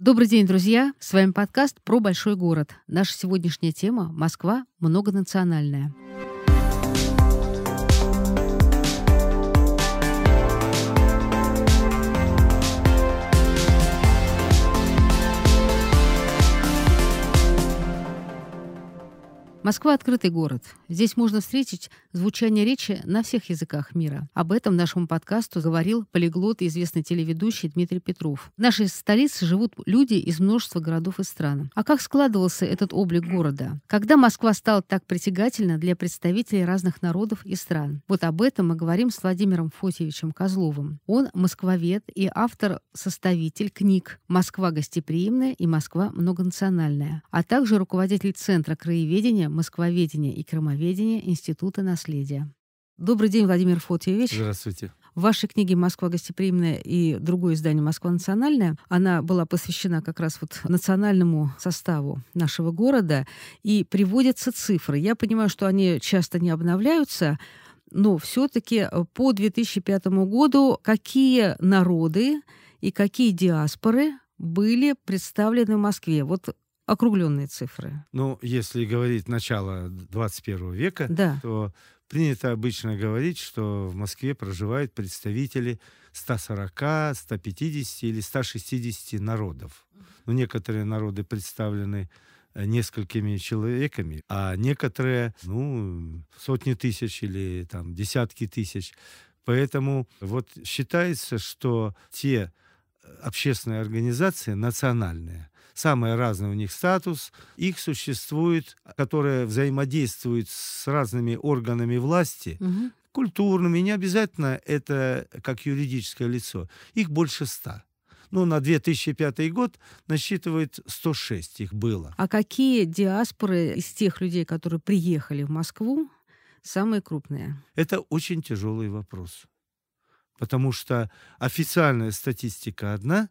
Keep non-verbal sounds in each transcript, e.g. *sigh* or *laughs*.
Добрый день, друзья! С вами подкаст про большой город. Наша сегодняшняя тема – Москва многонациональная. Москва — открытый город. Здесь можно встретить звучание речи на всех языках мира. Об этом нашему подкасту говорил полиглот и известный телеведущий Дмитрий Петров. В нашей столице живут люди из множества городов и стран. А как складывался этот облик города? Когда Москва стала так притягательна для представителей разных народов и стран? Вот об этом мы говорим с Владимиром Фотьевичем Козловым. Он москвовед и автор-составитель книг «Москва гостеприимная» и «Москва многонациональная», а также руководитель Центра краеведения москвоведения и крымоведения Института наследия. Добрый день, Владимир Фотьевич. Здравствуйте. В вашей книге «Москва гостеприимная» и другое издание «Москва национальная» она была посвящена как раз вот национальному составу нашего города, и приводятся цифры. Я понимаю, что они часто не обновляются, но все-таки по 2005 году какие народы и какие диаспоры были представлены в Москве? Вот округленные цифры. Ну, если говорить начало 21 века, да. то принято обычно говорить, что в Москве проживают представители 140, 150 или 160 народов. Ну, некоторые народы представлены э, несколькими человеками, а некоторые, ну, сотни тысяч или там десятки тысяч. Поэтому вот считается, что те э, общественные организации национальные, самый разный у них статус. Их существует, которые взаимодействуют с разными органами власти, угу. культурными, не обязательно это как юридическое лицо. Их больше ста. Ну, на 2005 год насчитывает 106 их было. А какие диаспоры из тех людей, которые приехали в Москву, самые крупные? Это очень тяжелый вопрос. Потому что официальная статистика одна,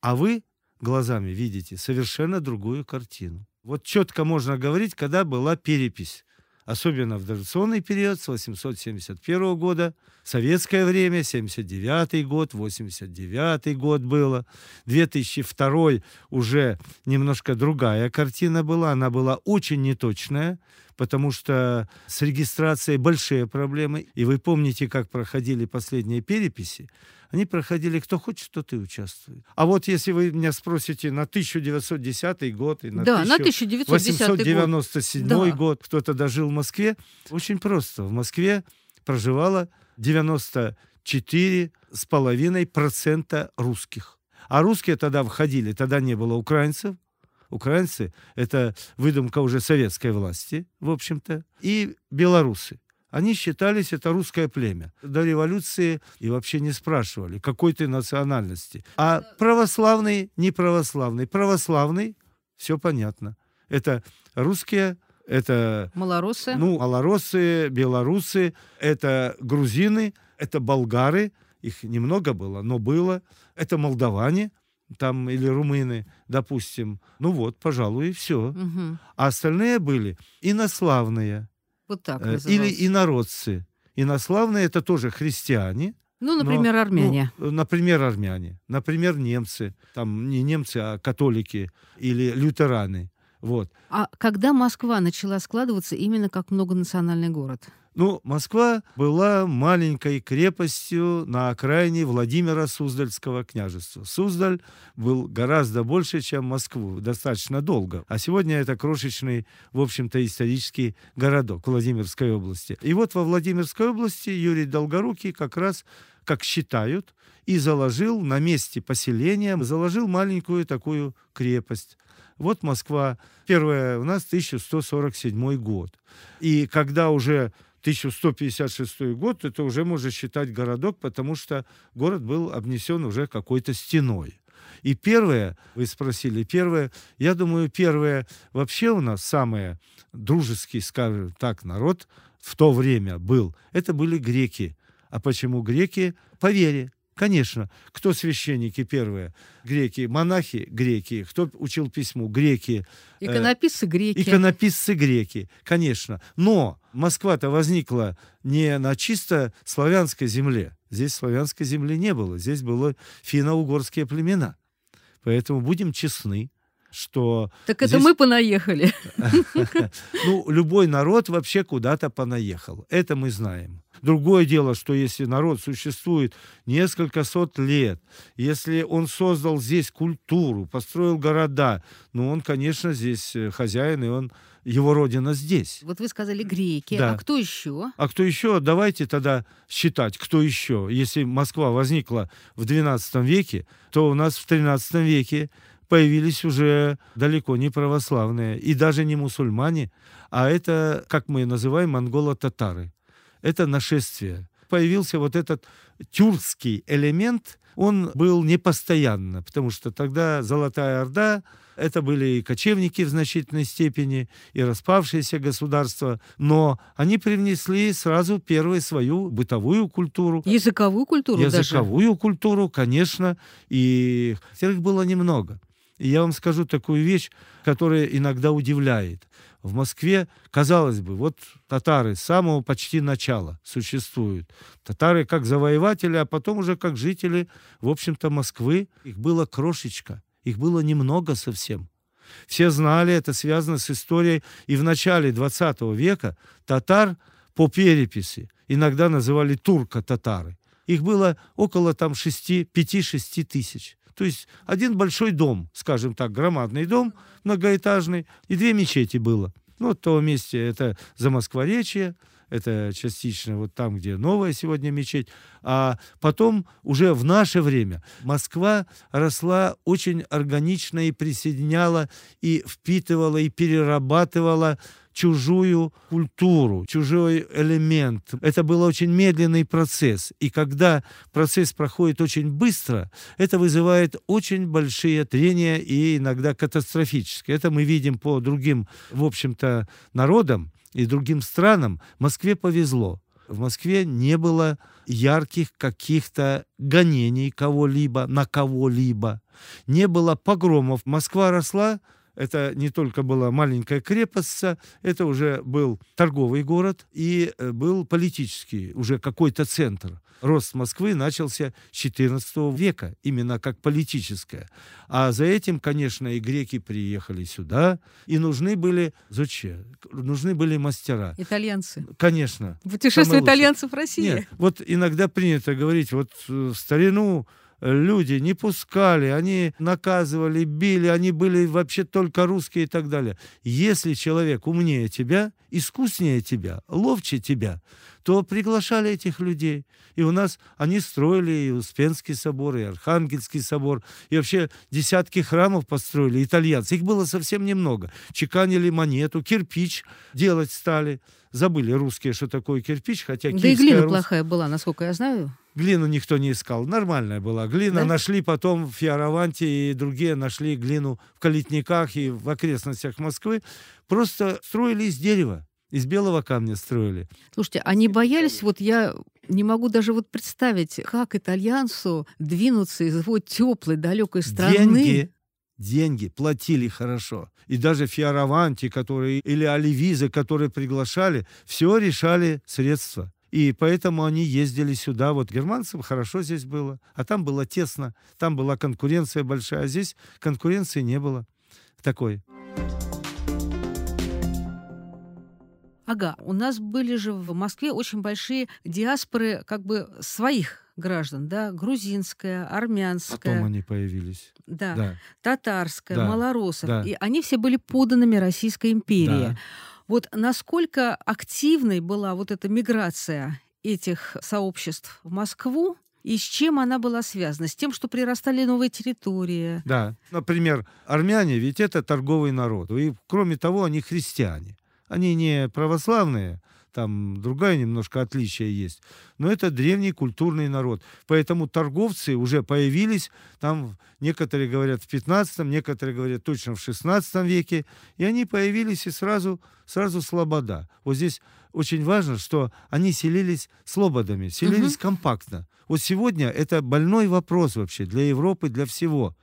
а вы глазами видите совершенно другую картину. Вот четко можно говорить, когда была перепись. Особенно в дореволюционный период с 871 года, советское время, 79 год, 89 год было, 2002 уже немножко другая картина была, она была очень неточная, потому что с регистрацией большие проблемы. И вы помните, как проходили последние переписи? Они проходили, кто хочет, тот и участвует. А вот если вы меня спросите на 1910 год и на, да, 1897 год, да. год кто-то дожил в Москве, очень просто. В Москве проживало 94 с половиной процента русских. А русские тогда входили, тогда не было украинцев, украинцы — это выдумка уже советской власти, в общем-то, и белорусы. Они считались это русское племя. До революции и вообще не спрашивали, какой ты национальности. А православный, не православный. Православный, все понятно. Это русские, это... Малоросы. Ну, малоросы, белорусы, это грузины, это болгары. Их немного было, но было. Это молдаване, там или румыны, допустим. Ну вот, пожалуй, и все. Угу. А остальные были инославные. Вот так э, Или инородцы. Инославные это тоже христиане. Ну, например, но, армяне. Ну, например, армяне. Например, немцы. Там не немцы, а католики или лютераны. Вот. А когда Москва начала складываться именно как многонациональный город? Ну, Москва была маленькой крепостью на окраине Владимира Суздальского княжества. Суздаль был гораздо больше, чем Москву, достаточно долго. А сегодня это крошечный, в общем-то, исторический городок Владимирской области. И вот во Владимирской области Юрий Долгорукий как раз, как считают, и заложил на месте поселения, заложил маленькую такую крепость. Вот Москва. Первая у нас 1147 год. И когда уже 1156 год, это уже можно считать городок, потому что город был обнесен уже какой-то стеной. И первое, вы спросили, первое, я думаю, первое вообще у нас самое дружеский, скажем так, народ в то время был, это были греки. А почему греки? По вере. Конечно. Кто священники первые? Греки. Монахи? Греки. Кто учил письму? Греки. Э, иконописцы греки. Иконописцы греки. Конечно. Но Москва-то возникла не на чисто славянской земле. Здесь славянской земли не было. Здесь было финно-угорские племена. Поэтому будем честны, что... Так это здесь... мы понаехали. *laughs* Ну, любой народ вообще куда-то понаехал. Это мы знаем. Другое дело, что если народ существует несколько сот лет, если он создал здесь культуру, построил города, ну, он, конечно, здесь э, хозяин, и он его родина здесь. Вот вы сказали греки, да. а кто еще? А кто еще? Давайте тогда считать, кто еще. Если Москва возникла в XII веке, то у нас в XIII веке появились уже далеко не православные и даже не мусульмане, а это, как мы называем, монголо-татары. Это нашествие. Появился вот этот тюркский элемент, он был непостоянно, потому что тогда Золотая Орда это были и кочевники в значительной степени, и распавшиеся государства, но они привнесли сразу первую свою бытовую культуру. Языковую культуру Языковую даже. культуру, конечно, и их было немного. И я вам скажу такую вещь, которая иногда удивляет. В Москве, казалось бы, вот татары с самого почти начала существуют. Татары как завоеватели, а потом уже как жители, в общем-то, Москвы. Их было крошечка, их было немного совсем. Все знали, это связано с историей. И в начале 20 века татар по переписи иногда называли турко-татары. Их было около там 5-6 тысяч. То есть один большой дом, скажем так, громадный дом многоэтажный, и две мечети было. Ну, в том месте это за Москворечье, это частично вот там, где новая сегодня мечеть. А потом уже в наше время Москва росла очень органично и присоединяла, и впитывала, и перерабатывала чужую культуру, чужой элемент. Это был очень медленный процесс. И когда процесс проходит очень быстро, это вызывает очень большие трения и иногда катастрофические. Это мы видим по другим, в общем-то, народам и другим странам. Москве повезло. В Москве не было ярких каких-то гонений кого-либо на кого-либо. Не было погромов. Москва росла это не только была маленькая крепость, это уже был торговый город и э, был политический, уже какой-то центр. Рост Москвы начался с XIV века, именно как политическое. А за этим, конечно, и греки приехали сюда, и нужны были, зачем? Нужны были мастера. Итальянцы. Конечно. Путешествие итальянцев в России. Нет, вот иногда принято говорить, вот в старину люди не пускали, они наказывали, били, они были вообще только русские и так далее. Если человек умнее тебя, искуснее тебя, ловче тебя, то приглашали этих людей. И у нас они строили и Успенский собор, и Архангельский собор, и вообще десятки храмов построили итальянцы. Их было совсем немного. Чеканили монету, кирпич делать стали. Забыли русские, что такое кирпич, хотя Да и глина рус... плохая была, насколько я знаю. Глину никто не искал. Нормальная была глина. Да? Нашли потом в Фиараванте и другие нашли глину в Калитниках и в окрестностях Москвы. Просто строили из дерева. Из белого камня строили. Слушайте, они боялись, вот я не могу даже вот представить, как итальянцу двинуться из его теплой, далекой страны. Деньги, деньги платили хорошо. И даже Фиараванти, которые, или Оливизы, которые приглашали, все решали средства. И поэтому они ездили сюда. Вот германцам хорошо здесь было, а там было тесно, там была конкуренция большая, а здесь конкуренции не было такой. Ага, у нас были же в Москве очень большие диаспоры как бы своих граждан, да, грузинская, армянская. Потом они появились. Да, да. татарская, да. малоросов. Да. И они все были поданными Российской империи. Да. Вот насколько активной была вот эта миграция этих сообществ в Москву, и с чем она была связана? С тем, что прирастали новые территории. Да. Например, армяне ведь это торговый народ. И кроме того, они христиане. Они не православные, там другая немножко отличие есть. Но это древний культурный народ. Поэтому торговцы уже появились, там некоторые говорят в 15 некоторые говорят точно в 16 веке, и они появились и сразу, сразу слобода. Вот здесь очень важно, что они селились слободами, селились угу. компактно. Вот сегодня это больной вопрос вообще для Европы, для всего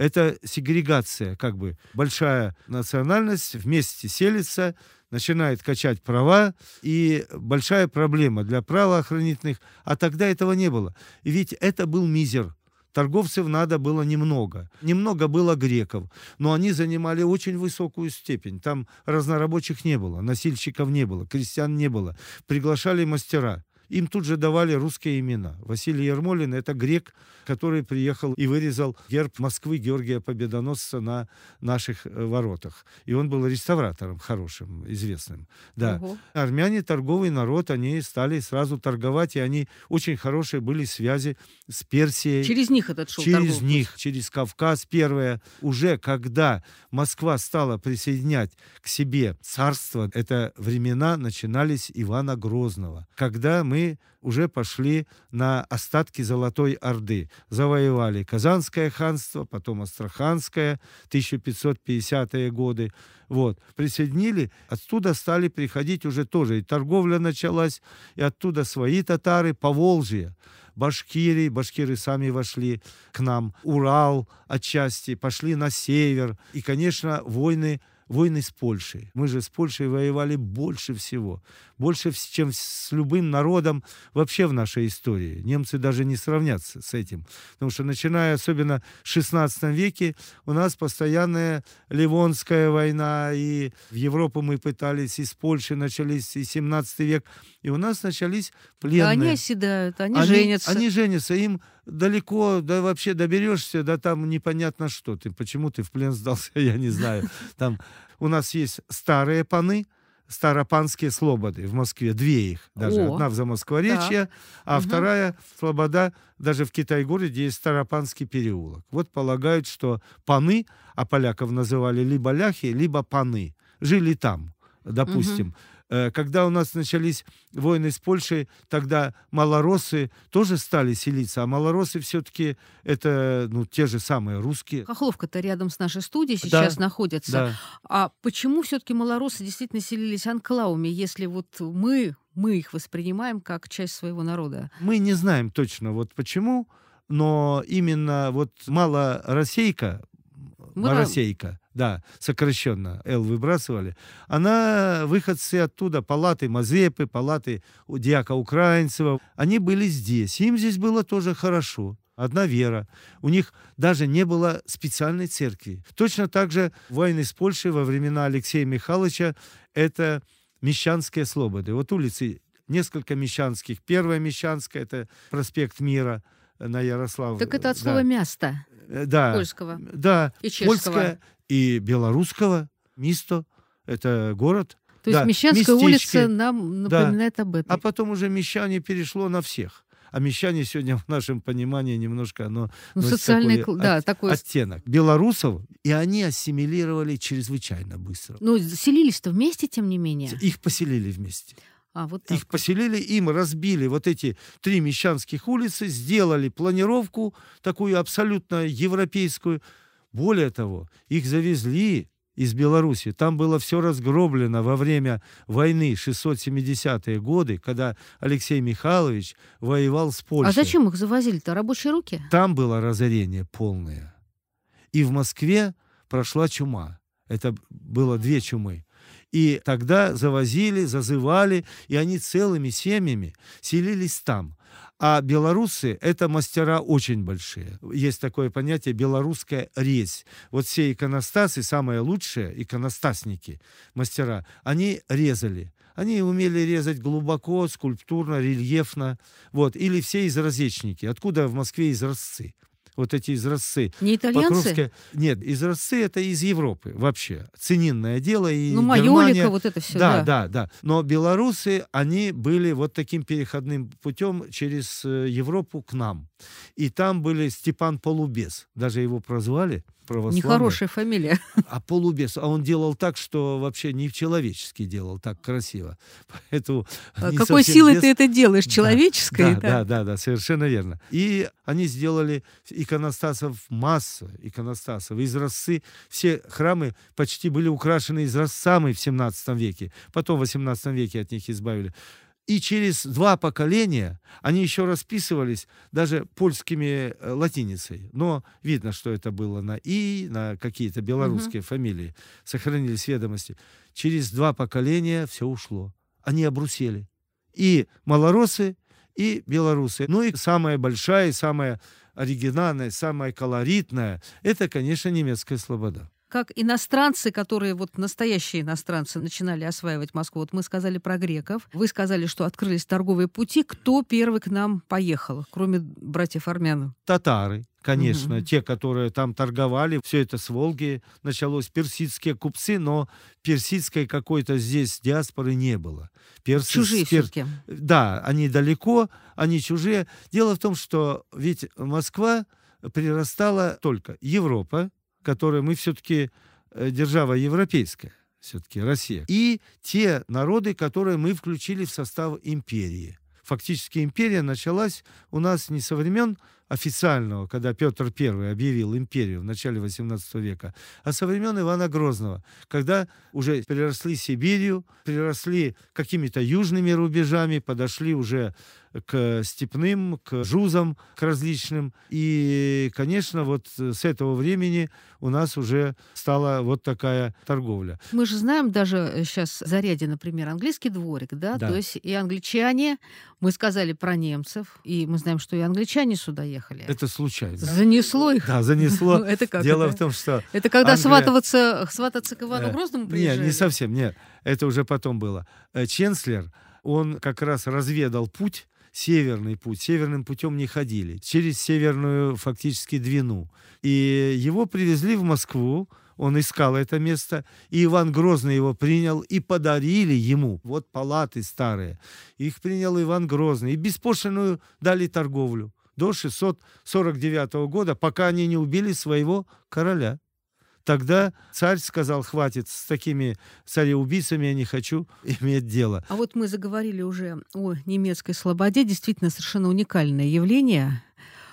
это сегрегация, как бы большая национальность вместе селится, начинает качать права, и большая проблема для правоохранительных, а тогда этого не было. Ведь это был мизер. торговцев надо было немного. Немного было греков, но они занимали очень высокую степень. Там разнорабочих не было, носильщиков не было, крестьян не было. Приглашали мастера им тут же давали русские имена. Василий Ермолин – это грек, который приехал и вырезал герб Москвы Георгия Победоносца на наших э, воротах. И он был реставратором хорошим, известным. Да. Угу. Армяне – торговый народ, они стали сразу торговать, и они очень хорошие были связи с Персией. Через них этот шел Через торговый. них, через Кавказ первое. Уже когда Москва стала присоединять к себе царство, это времена начинались Ивана Грозного. Когда мы уже пошли на остатки Золотой Орды. Завоевали Казанское ханство, потом Астраханское, 1550-е годы. Вот. Присоединили, оттуда стали приходить уже тоже. И торговля началась, и оттуда свои татары, Поволжье. Башкирии, башкиры сами вошли к нам, Урал отчасти, пошли на север. И, конечно, войны войны с Польшей. Мы же с Польшей воевали больше всего. Больше, чем с любым народом вообще в нашей истории. Немцы даже не сравнятся с этим. Потому что начиная особенно в 16 веке у нас постоянная Ливонская война, и в Европу мы пытались, из Польши начались, и 17 век, и у нас начались пленные. они оседают, они, они женятся. Они женятся, им далеко, да вообще доберешься, да там непонятно что. Ты, почему ты в плен сдался, *laughs* я не знаю. Там у нас есть старые паны, старопанские слободы в Москве, две их даже. О, Одна в Замоскворечье, да. а угу. вторая слобода даже в Китай-городе есть Старопанский переулок. Вот полагают, что паны, а поляков называли либо ляхи, либо паны, жили там, допустим. Угу. Э, когда у нас начались войны с Польшей, тогда малоросы тоже стали селиться, а малоросы все-таки это ну, те же самые русские. Хохловка-то рядом с нашей студией сейчас да, находится. Да. А почему все-таки малоросы действительно селились анклавами, если вот мы, мы их воспринимаем как часть своего народа? Мы не знаем точно вот почему, но именно вот малороссейка, Моросейка, да, сокращенно, Л выбрасывали, она, выходцы оттуда, палаты Мазепы, палаты Диака Украинцева, они были здесь, им здесь было тоже хорошо одна вера. У них даже не было специальной церкви. Точно так же войны с Польшей во времена Алексея Михайловича – это мещанские слободы. Вот улицы несколько мещанских. Первая мещанская – это проспект Мира на Ярослав. Так это от слова да. «место». Э, да, польского. Да, и чешского. польское и белорусского. Мисто — это город. То да, есть Мещанская местечки. улица нам напоминает да. об этом. А потом уже Мещане перешло на всех. А мещане сегодня *laughs* в нашем понимании немножко оно ну, социальный, такой, да, от, такой оттенок. Белорусов, и они ассимилировали чрезвычайно быстро. Но селились-то вместе, тем не менее. Их поселили вместе. А, вот так. Их поселили, им разбили вот эти три мещанских улицы, сделали планировку такую абсолютно европейскую. Более того, их завезли из Беларуси. Там было все разгроблено во время войны 670-е годы, когда Алексей Михайлович воевал с Польшей. А зачем их завозили-то? Рабочие руки? Там было разорение полное. И в Москве прошла чума. Это было две чумы. И тогда завозили, зазывали, и они целыми семьями селились там. А белорусы — это мастера очень большие. Есть такое понятие «белорусская резь». Вот все иконостасы, самые лучшие иконостасники, мастера, они резали. Они умели резать глубоко, скульптурно, рельефно. Вот. Или все изразечники. Откуда в Москве изразцы? Вот эти изразцы. Не итальянцы? Покровская... Нет, изразцы это из Европы вообще. Ценинное дело. И ну, майолика, вот это все. Да, да, да, да. Но белорусы, они были вот таким переходным путем через э, Европу к нам. И там были Степан Полубес, даже его прозвали православный. Нехорошая фамилия. А полубес. А он делал так, что вообще не человеческий делал так красиво. Поэтому а какой силой без... ты это делаешь? Человеческой? Да, да, да, да, да, совершенно верно. И они сделали иконостасов масса, иконостасов. Из росы все храмы почти были украшены из изразцами в 17 веке. Потом в 18 веке от них избавили. И через два поколения они еще расписывались даже польскими э, латиницей. Но видно, что это было на «и», на какие-то белорусские угу. фамилии. Сохранились ведомости. Через два поколения все ушло. Они обрусели. И малоросы, и белорусы. Ну и самая большая, самая оригинальная, самая колоритная, это, конечно, немецкая слобода как иностранцы, которые вот настоящие иностранцы начинали осваивать Москву. Вот мы сказали про греков, вы сказали, что открылись торговые пути. Кто первый к нам поехал, кроме братьев армян? Татары. Конечно, угу. те, которые там торговали, все это с Волги началось, персидские купцы, но персидской какой-то здесь диаспоры не было. Персы, чужие пер... все-таки. Да, они далеко, они чужие. Дело в том, что ведь Москва прирастала только Европа, которая мы все-таки э, держава европейская, все-таки Россия, и те народы, которые мы включили в состав империи. Фактически империя началась у нас не со времен официального, когда Петр I объявил империю в начале XVIII века, а со времен Ивана Грозного, когда уже переросли Сибирью, переросли какими-то южными рубежами, подошли уже к степным, к жузам, к различным. И, конечно, вот с этого времени у нас уже стала вот такая торговля. Мы же знаем даже сейчас заряде, например, английский дворик, да? да, то есть и англичане, мы сказали про немцев, и мы знаем, что и англичане сюда ехали. Это случайно. Занесло их? Да, занесло. *laughs* Это как Дело в том, что... Это когда свататься, свататься к Ивану э, Грозному приезжали? Нет, не совсем, нет. Это уже потом было. Э, Ченслер, он как раз разведал путь северный путь. Северным путем не ходили. Через северную фактически Двину. И его привезли в Москву. Он искал это место, и Иван Грозный его принял, и подарили ему. Вот палаты старые. Их принял Иван Грозный. И беспошлиную дали торговлю до 649 года, пока они не убили своего короля. Тогда царь сказал, хватит, с такими цареубийцами я не хочу *laughs* иметь дело. А вот мы заговорили уже о немецкой слободе, действительно совершенно уникальное явление.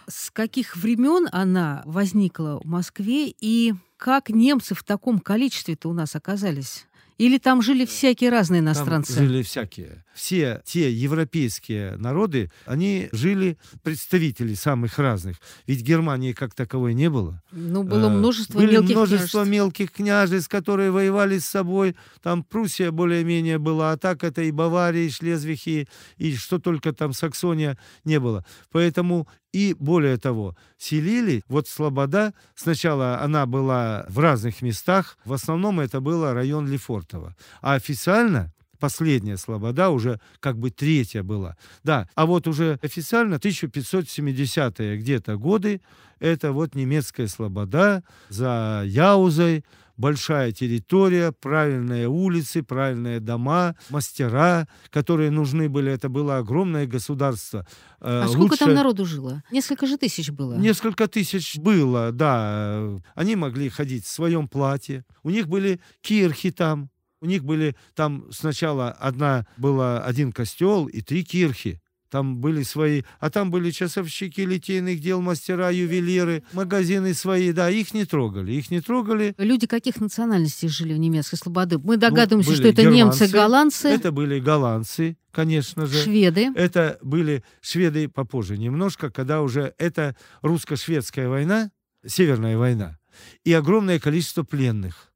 С каких времен она возникла в Москве и как немцы в таком количестве-то у нас оказались? Или там жили всякие разные иностранцы? Там жили всякие. Все те европейские народы, они жили представители самых разных. Ведь Германии как таковой не было. Ну, было э, множество Были мелких множество княжеств. мелких княжеств, которые воевали с собой. Там Пруссия более-менее была, а так это и Бавария, и Шлезвихи, и что только там Саксония не было. Поэтому и более того, селили, вот Слобода, сначала она была в разных местах, в основном это был район Лефортово. А официально последняя Слобода уже как бы третья была. Да, а вот уже официально 1570-е где-то годы это вот немецкая Слобода за Яузой, большая территория, правильные улицы, правильные дома, мастера, которые нужны были. Это было огромное государство. Э, а сколько там народу жило? Несколько же тысяч было. Несколько тысяч было, да. Они могли ходить в своем платье. У них были кирхи там. У них были там сначала одна была один костел и три кирхи. Там были свои, а там были часовщики литейных дел, мастера, ювелиры, магазины свои, да, их не трогали, их не трогали. Люди каких национальностей жили в немецкой слободы? Мы догадываемся, ну, что это германцы, немцы, голландцы. Это были голландцы, конечно же. Шведы. Это были шведы попозже немножко, когда уже это русско-шведская война, Северная война, и огромное количество пленных.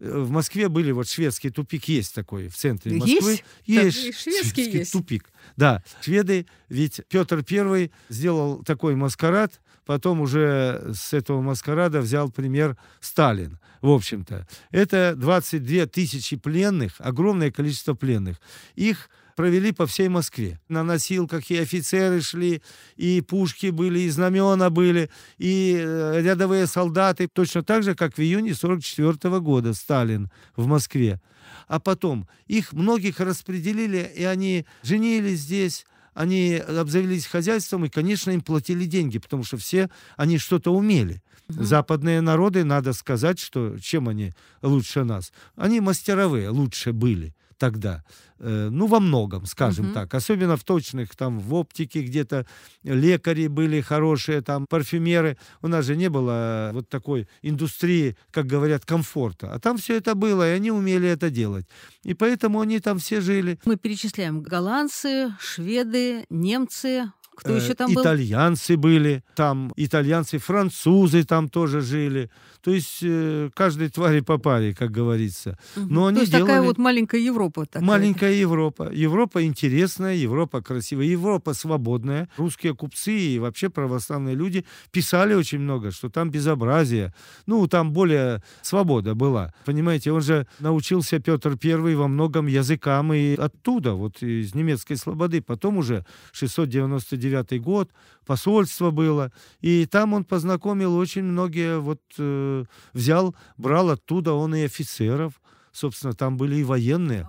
Э, в Москве были вот шведский тупик есть такой в центре Москвы. Есть, есть шведский, шведский есть. тупик. Да, шведы, ведь Петр I сделал такой маскарад, потом уже с этого маскарада взял пример Сталин, в общем-то. Это 22 тысячи пленных, огромное количество пленных. Их провели по всей Москве. На носилках и офицеры шли, и пушки были, и знамена были, и э, рядовые солдаты, точно так же, как в июне 44 года Сталин в Москве. А потом их многих распределили, и они женились здесь, они обзавелись хозяйством, и, конечно, им платили деньги, потому что все они что-то умели. Западные народы, надо сказать, что чем они лучше нас? Они мастеровые лучше были тогда. Э, ну, во многом, скажем угу. так. Особенно в точных, там, в оптике где-то лекари были хорошие, там, парфюмеры. У нас же не было вот такой индустрии, как говорят, комфорта. А там все это было, и они умели это делать. И поэтому они там все жили. Мы перечисляем голландцы, шведы, немцы, Кто еще там был? Итальянцы были, там итальянцы, французы там тоже жили. То есть э, каждой твари по паре, как говорится. Но они То есть делали... такая вот маленькая Европа. Такая. Маленькая Европа. Европа интересная, Европа красивая, Европа свободная. Русские купцы и вообще православные люди писали очень много, что там безобразие. Ну, там более свобода была. Понимаете, он же научился, Петр Первый, во многом языкам и оттуда, вот из немецкой слободы. Потом уже 699 год, посольство было. И там он познакомил очень многие, вот э, взял, брал оттуда он и офицеров. Собственно, там были и военные.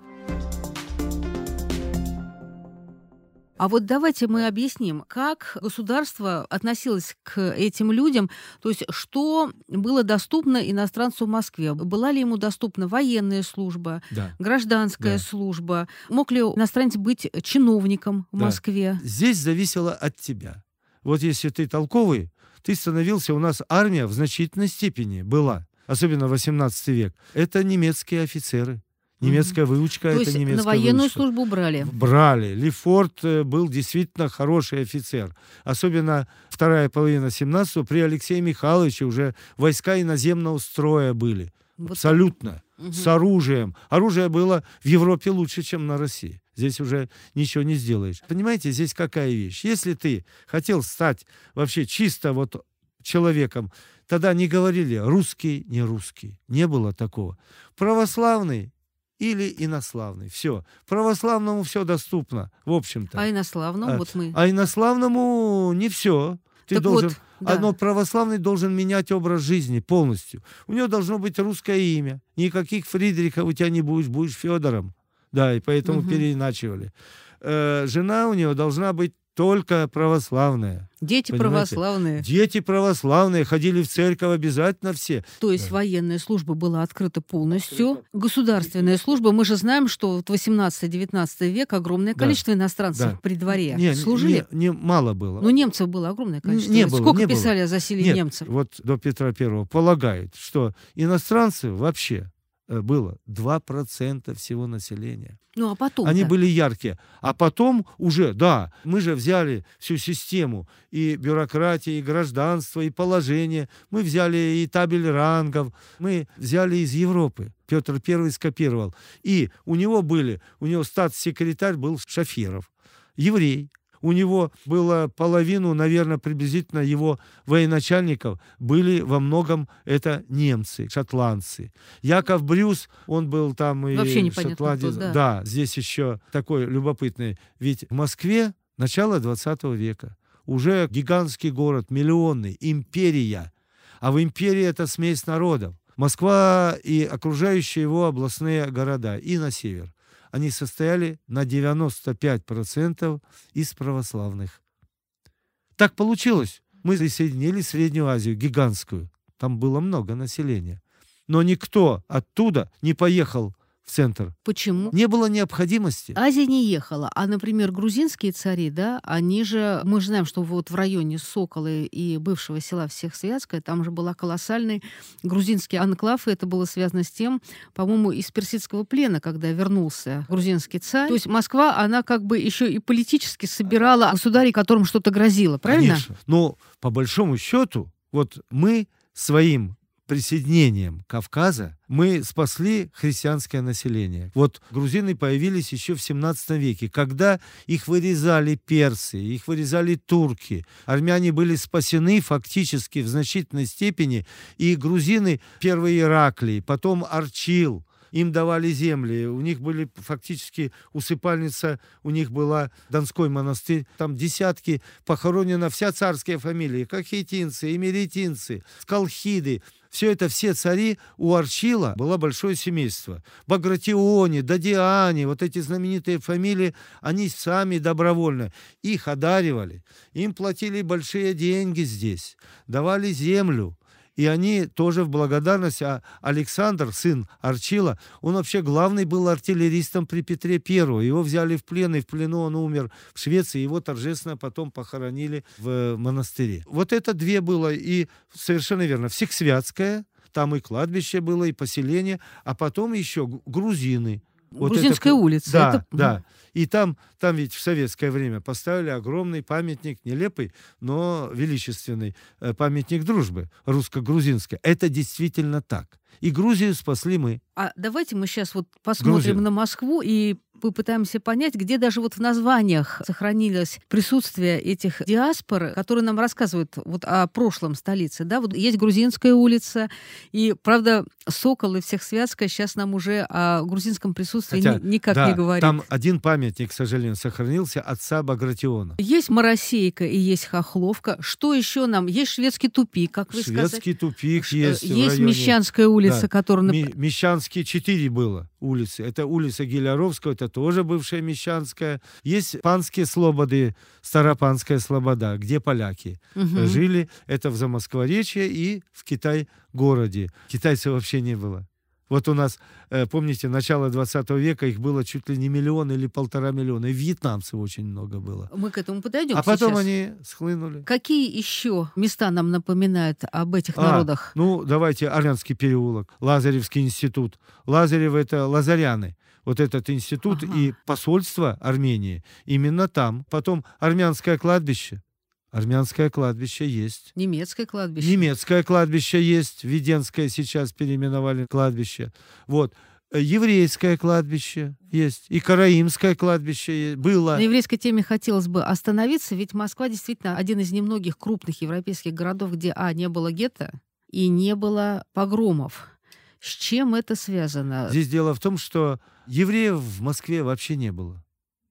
А вот давайте мы объясним, как государство относилось к этим людям, то есть что было доступно иностранцу в Москве. Была ли ему доступна военная служба, да. гражданская да. служба? Мог ли иностранец быть чиновником в да. Москве? Здесь зависело от тебя. Вот если ты толковый, ты становился, у нас армия в значительной степени была, особенно 18 век. Это немецкие офицеры. Немецкая выучка То это немецкая на военную выучка. службу брали? Брали. Лефорт э, был действительно хороший офицер. Особенно вторая половина 17-го при Алексее Михайловиче уже войска иноземного строя были. Вот Абсолютно. Угу. С оружием. Оружие было в Европе лучше, чем на России. Здесь уже ничего не сделаешь. Понимаете, здесь какая вещь? Если ты хотел стать вообще чисто вот человеком, тогда не говорили русский, не русский. Не было такого. Православный или инославный. Все. Православному все доступно, в общем-то. А инославному? А, вот мы. А инославному не все. Ты так должен... Вот, да. Одно православный должен менять образ жизни полностью. У него должно быть русское имя. Никаких Фридрихов у тебя не будешь, будешь Федором. Да, и поэтому угу. переиначивали. Э, жена у него должна быть только православная. Дети понимаете? православные. Дети православные, ходили в церковь обязательно все. То есть да. военная служба была открыта полностью. Открыто. Государственная служба, мы же знаем, что в 18-19 век огромное количество да. иностранцев да. при дворе не, служили. Не, не, мало было. Ну, немцев было огромное количество. Не было, Сколько не писали было. о засилии Нет, немцев? Вот до Петра Первого полагает, что иностранцы вообще было 2% всего населения. Ну, а потом? Они были яркие. А потом уже, да, мы же взяли всю систему и бюрократии, и гражданство, и положение. Мы взяли и табель рангов. Мы взяли из Европы. Петр Первый скопировал. И у него были, у него статс-секретарь был Шафиров, еврей, у него было половину, наверное, приблизительно его военачальников были во многом это немцы, шотландцы. Яков Брюс, он был там и Вообще непонятно Шотландец. Кто, да. да, здесь еще такой любопытный. Ведь в Москве начало 20 века. Уже гигантский город, миллионный, империя. А в империи это смесь народов. Москва и окружающие его областные города и на север они состояли на 95% из православных. Так получилось. Мы присоединили Среднюю Азию, гигантскую. Там было много населения. Но никто оттуда не поехал в центр. Почему? Не было необходимости. Азия не ехала. А, например, грузинские цари, да, они же, мы же знаем, что вот в районе Соколы и бывшего села Всехсвятское, там же была колоссальный грузинский анклав, и это было связано с тем, по-моему, из персидского плена, когда вернулся грузинский царь. То есть Москва, она как бы еще и политически собирала государей, которым что-то грозило, правильно? Конечно. Но по большому счету, вот мы своим присоединением Кавказа мы спасли христианское население. Вот грузины появились еще в 17 веке, когда их вырезали персы, их вырезали турки. Армяне были спасены фактически в значительной степени, и грузины, первые Ираклий, потом Арчил, им давали земли, у них были фактически усыпальница, у них была Донской монастырь, там десятки похоронена вся царская фамилия, кахетинцы, эмеретинцы, скалхиды, все это, все цари у Арчила было большое семейство. Багратиони, Дадиани, вот эти знаменитые фамилии, они сами добровольно их одаривали. Им платили большие деньги здесь, давали землю. И они тоже в благодарность, а Александр, сын Арчила, он вообще главный был артиллеристом при Петре Первом. Его взяли в плен, и в плену он умер в Швеции. Его торжественно потом похоронили в монастыре. Вот это две было. И совершенно верно, Всехсвятская, там и кладбище было, и поселение, а потом еще грузины. Вот Грузинская это- улица. Да, это- да. И там, там ведь в советское время поставили огромный памятник, нелепый, но величественный, э, памятник дружбы русско-грузинской. Это действительно так. И Грузию спасли мы. А давайте мы сейчас вот посмотрим Грузия. на Москву и попытаемся понять, где даже вот в названиях сохранилось присутствие этих диаспор, которые нам рассказывают вот о прошлом столице. Да, вот есть Грузинская улица, и, правда, Сокол и Всехсвятская сейчас нам уже о грузинском присутствии Хотя, ни- никак да, не говорит. Там один памятник, к сожалению, сохранился отца Багратиона. Есть Моросейка и есть Хохловка. Что еще нам? Есть шведский тупик, как вы сказали. Шведский тупик есть. есть районе. Мещанская улица, Да. которая... Ми- Мещанские четыре было улицы. Это улица Гиляровского, это тоже бывшая Мещанская. Есть Панские Слободы, Старопанская Слобода, где поляки Мгм. жили. Это в Замоскворечье и в Китай-городе. Китайцев вообще не было. Вот у нас, э, помните, начало 20 века их было чуть ли не миллион или полтора миллиона. И вьетнамцев очень много было. Мы к этому подойдем А потом сейчас. они схлынули. Какие еще места нам напоминают об этих А, народах? Ну, давайте Армянский переулок, Лазаревский институт. Лазарев — это лазаряне. Вот этот институт Ага. и посольство Армении именно там. Потом армянское кладбище. Армянское кладбище есть. Немецкое кладбище. Немецкое кладбище есть. Веденское сейчас переименовали кладбище. Вот. Э, Еврейское кладбище есть. И Караимское кладбище было. На еврейской теме хотелось бы остановиться, ведь Москва действительно один из немногих крупных европейских городов, где, а, не было гетто и не было погромов. С чем это связано? Здесь дело в том, что евреев в Москве вообще не было.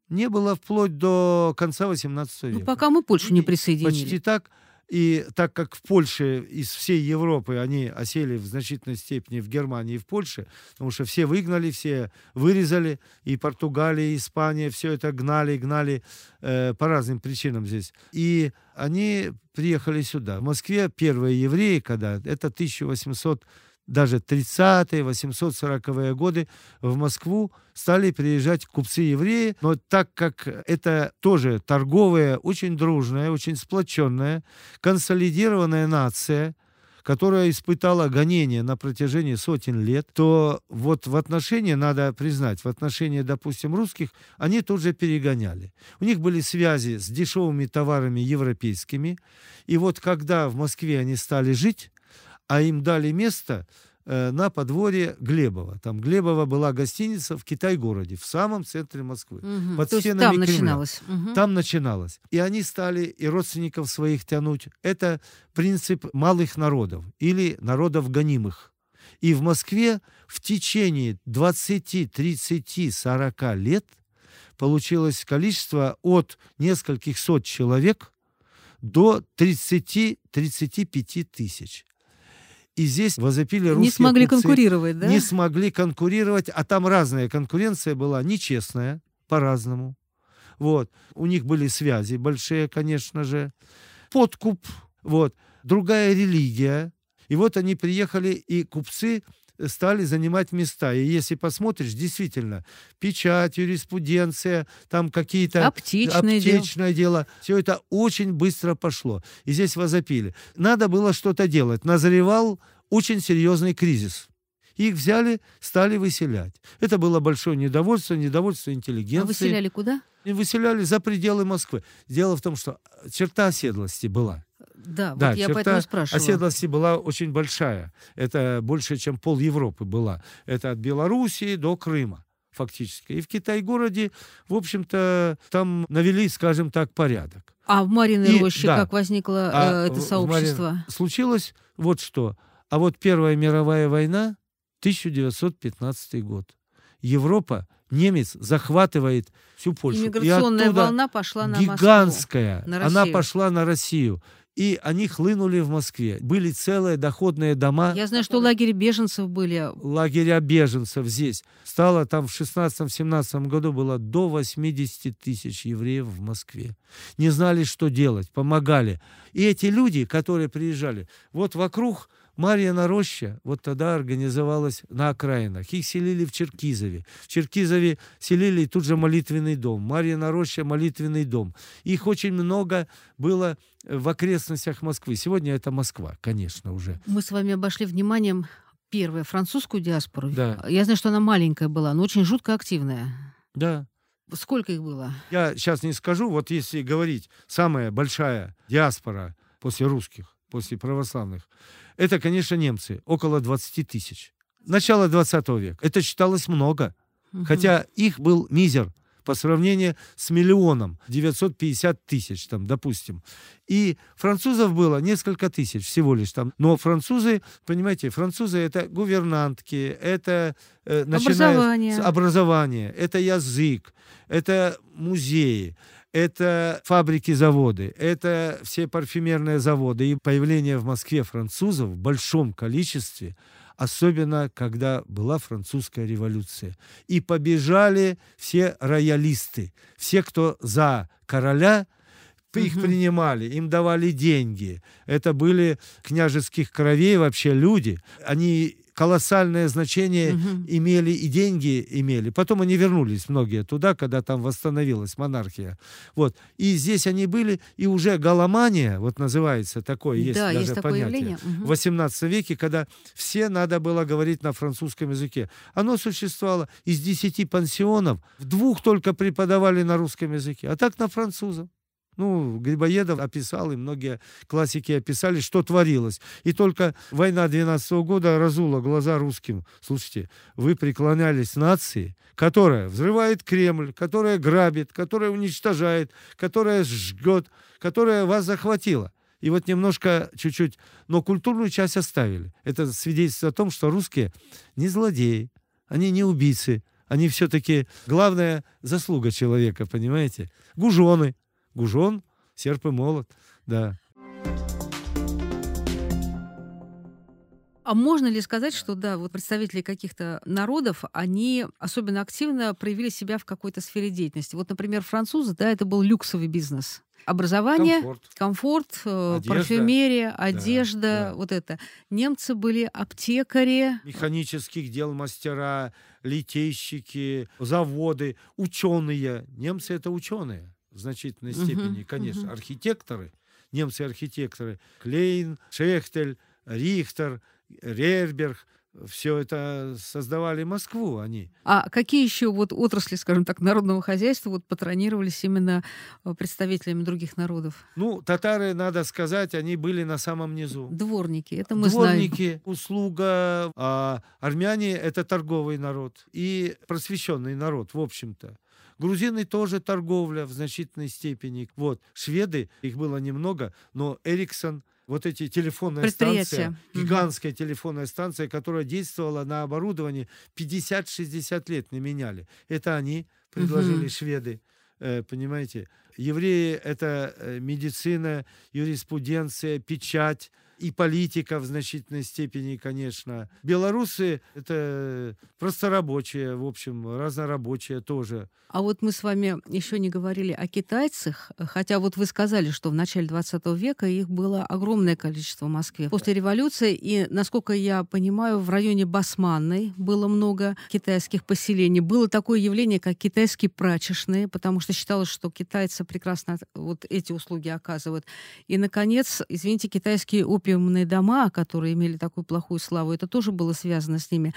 Не было вплоть до конца 18 века. Ну, пока мы Польшу не И присоединили. Почти так. И так как в Польше из всей Европы они осели в значительной степени в Германии и в Польше, потому что все выгнали, все вырезали, и Португалия, и Испания, все это гнали, гнали э, по разным причинам здесь. И они приехали сюда. В Москве первые евреи, когда это 1800 даже 30-е, 840-е годы в Москву стали приезжать купцы-евреи, но так как это тоже торговая, очень дружная, очень сплоченная, консолидированная нация, которая испытала гонения на протяжении сотен лет, то вот в отношении, надо признать, в отношении, допустим, русских, они тут же перегоняли. У них были связи с дешевыми товарами европейскими, и вот когда в Москве они стали жить, а им дали место э, на подворье Глебова. Там Глебова была гостиница в Китай-городе, в самом центре Москвы. Мгм. под То стенами там Кремля. начиналось. Мгм. Там начиналось. И они стали и родственников своих тянуть. Это принцип малых народов или народов гонимых. И в Москве в течение 20, 30, 40 лет получилось количество от нескольких сот человек до 30-35 тысяч. И здесь возопили русские Не смогли купцы, конкурировать, да? не смогли конкурировать, а там разная конкуренция была, нечестная, по-разному. Вот. У них были связи большие, конечно же. Подкуп, вот. Другая религия. И вот они приехали, и купцы стали занимать места. И если посмотришь, действительно, печать, юриспруденция, там какие-то Аптечное дело. аптечное дело. Все это очень быстро пошло. И здесь возопили. Надо было что-то делать. Назревал очень серьезный кризис. Их взяли, стали выселять. Это было большое недовольство, недовольство А интеллигенции. выселяли куда? И выселяли за пределы Москвы. Дело в том, что черта оседлости была. Да, Да, вот я поэтому спрашивала. оседлости была очень большая. Это больше, чем пол Европы была. Это от Белоруссии до Крыма фактически. И в Китай-городе, в общем-то, там навели, скажем так, порядок. А в Мариной И- роще да. как возникло А э, это сообщество? Случилось вот что. А вот Первая мировая война, 1915 год. Европа, немец захватывает всю Польшу. Иммиграционная волна пошла на Москву. гигантская. на Она пошла на Россию. И они хлынули в Москве. Были целые доходные дома. Я знаю, что лагеря беженцев были. лагеря беженцев здесь. Стало там в 16-17 году было до 80 тысяч евреев в Москве. Не знали, что делать, помогали. И эти люди, которые приезжали, вот вокруг Марьина роща вот тогда организовалась на окраинах. Их селили в Черкизове. В Черкизове селили тут же молитвенный дом. Марьина роща – молитвенный дом. Их очень много было в окрестностях Москвы. Сегодня это Москва, конечно, уже. Мы с вами обошли вниманием Первая, французскую диаспору. Да. Я знаю, что она маленькая была, но очень жутко активная. Да. Сколько их было? Я сейчас не скажу, вот если говорить, самая большая диаспора после русских, после православных, это, конечно, немцы, около 20 тысяч. Начало 20 века. Это считалось много, угу. хотя их был мизер по сравнению с миллионом, 950 тысяч, там, допустим. И французов было несколько тысяч всего лишь там. Но французы, понимаете, французы это гувернантки, это э, образование. образование, это язык, это музеи это фабрики, заводы, это все парфюмерные заводы. И появление в Москве французов в большом количестве особенно когда была французская революция. И побежали все роялисты, все, кто за короля, их угу. принимали, им давали деньги. Это были княжеских кровей вообще люди. Они колоссальное значение угу. имели и деньги имели. Потом они вернулись многие туда, когда там восстановилась монархия. Вот. И здесь они были, и уже галомания, вот называется такое, есть да, даже есть такое понятие, явление. Угу. в 18 веке, когда все надо было говорить на французском языке. Оно существовало из 10 пансионов, в двух только преподавали на русском языке, а так на французом. Ну, Грибоедов описал, и многие классики описали, что творилось. И только война 12 -го года разула глаза русским. Слушайте, вы преклонялись нации, которая взрывает Кремль, которая грабит, которая уничтожает, которая жгет, которая вас захватила. И вот немножко, чуть-чуть, но культурную часть оставили. Это свидетельство о том, что русские не злодеи, они не убийцы, они все-таки главная заслуга человека, понимаете? Гужоны, Гужон, серп и молот, да. А можно ли сказать, что да, вот представители каких-то народов, они особенно активно проявили себя в какой-то сфере деятельности? Вот, например, французы, да, это был люксовый бизнес. Образование, комфорт, комфорт э, одежда, парфюмерия, одежда, да, да. вот это. Немцы были аптекари. Механических дел мастера, литейщики, заводы, ученые. Немцы это ученые в значительной степени, конечно, архитекторы, немцы-архитекторы, Клейн, Шехтель, Рихтер, Рерберг, все это создавали Москву они. А какие еще вот отрасли, скажем так, народного хозяйства вот патронировались именно э, представителями других народов? Ну, татары, надо сказать, они были на самом низу. Дворники, это мы Дворники, знаем. услуга, а армяне — это торговый народ и просвещенный народ, в общем-то. Грузины тоже торговля в значительной степени. Вот. Шведы, их было немного, но Эриксон, вот эти телефонные станции, гигантская угу. телефонная станция, которая действовала на оборудовании 50-60 лет не меняли. Это они предложили угу. шведы. Э, понимаете? Евреи — это э, медицина, юриспруденция, печать, и политика в значительной степени, конечно. Белорусы — это просто рабочие, в общем, разнорабочие тоже. А вот мы с вами еще не говорили о китайцах, хотя вот вы сказали, что в начале 20 века их было огромное количество в Москве. После революции, и, насколько я понимаю, в районе Басманной было много китайских поселений. Было такое явление, как китайские прачечные, потому что считалось, что китайцы прекрасно вот эти услуги оказывают. И, наконец, извините, китайские опиумные дома, которые имели такую плохую славу, это тоже было связано с ними.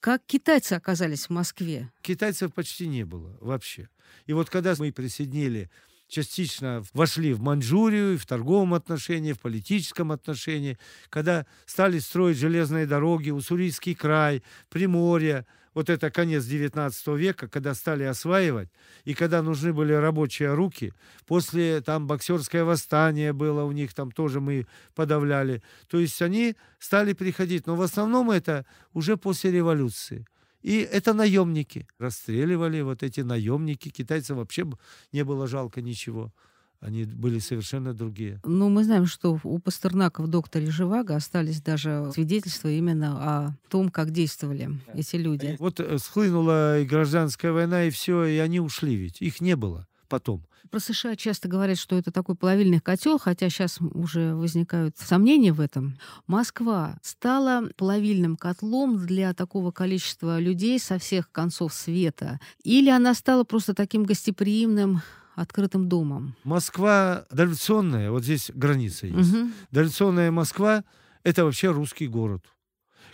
Как китайцы оказались в Москве? Китайцев почти не было вообще. И вот когда мы присоединили частично вошли в Маньчжурию, в торговом отношении, в политическом отношении, когда стали строить железные дороги, Уссурийский край, Приморье, вот это конец XIX века, когда стали осваивать, и когда нужны были рабочие руки, после там боксерское восстание было у них, там тоже мы подавляли. То есть они стали приходить, но в основном это уже после революции. И это наемники. Расстреливали вот эти наемники. Китайцам вообще не было жалко ничего. Они были совершенно другие. Ну, мы знаем, что у Пастернака в «Докторе Живаго» остались даже свидетельства именно о том, как действовали эти люди. Вот э, схлынула и гражданская война, и все, и они ушли ведь. Их не было потом. Про США часто говорят, что это такой плавильный котел, хотя сейчас уже возникают сомнения в этом. Москва стала плавильным котлом для такого количества людей со всех концов света? Или она стала просто таким гостеприимным открытым домом. Москва дореволюционная, вот здесь граница есть. Угу. Дореволюционная Москва — это вообще русский город.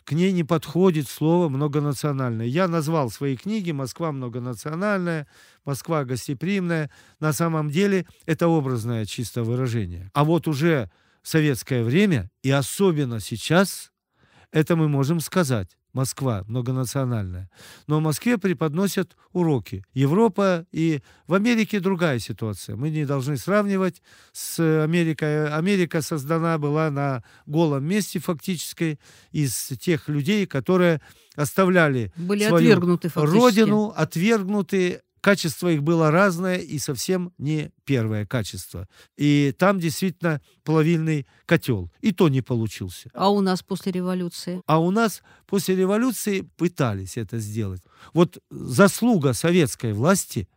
к ней не подходит слово многонациональное. Я назвал свои книги «Москва многонациональная», «Москва гостеприимная». На самом деле это образное чисто выражение. А вот уже советское время, и особенно сейчас, это мы можем сказать. Москва многонациональная. Но в Москве преподносят уроки. Европа и в Америке другая ситуация. Мы не должны сравнивать с Америкой. Америка создана была на голом месте фактически из тех людей, которые оставляли Были свою отвергнуты фактически. родину, отвергнуты качество их было разное и совсем не первое качество. И там действительно плавильный котел. И то не получился. А у нас после революции? А у нас после революции пытались это сделать. Вот заслуга советской власти,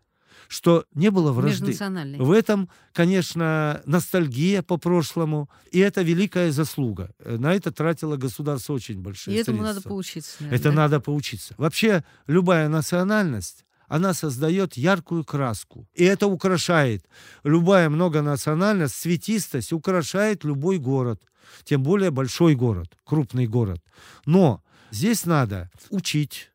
что не было вражды. В этом, конечно, ностальгия по прошлому, и это великая заслуга. На это тратило государство очень большие И этому средства. надо поучиться. наверное, Это да? надо поучиться. Вообще, любая национальность, она создает яркую краску. И это украшает. Любая многонациональность, цветистость украшает любой город. Тем более большой город, крупный город. Но здесь надо учить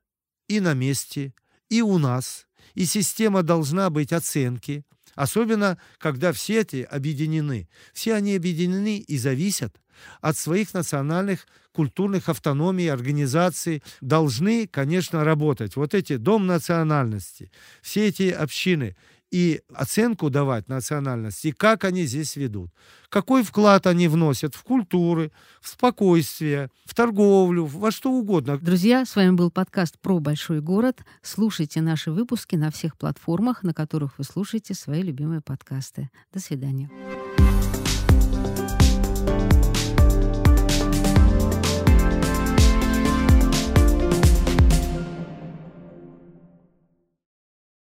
и на месте, и у нас. И система должна быть оценки. Особенно, когда все эти объединены. Все они объединены и зависят от своих национальных культурных автономий, организаций, должны, конечно, работать. Вот эти дом национальности, все эти общины, и оценку давать национальности, как они здесь ведут. Какой вклад они вносят в культуры, в спокойствие, в торговлю, во что угодно. Друзья, с вами был подкаст про большой город. Слушайте наши выпуски на всех платформах, на которых вы слушаете свои любимые подкасты. До свидания.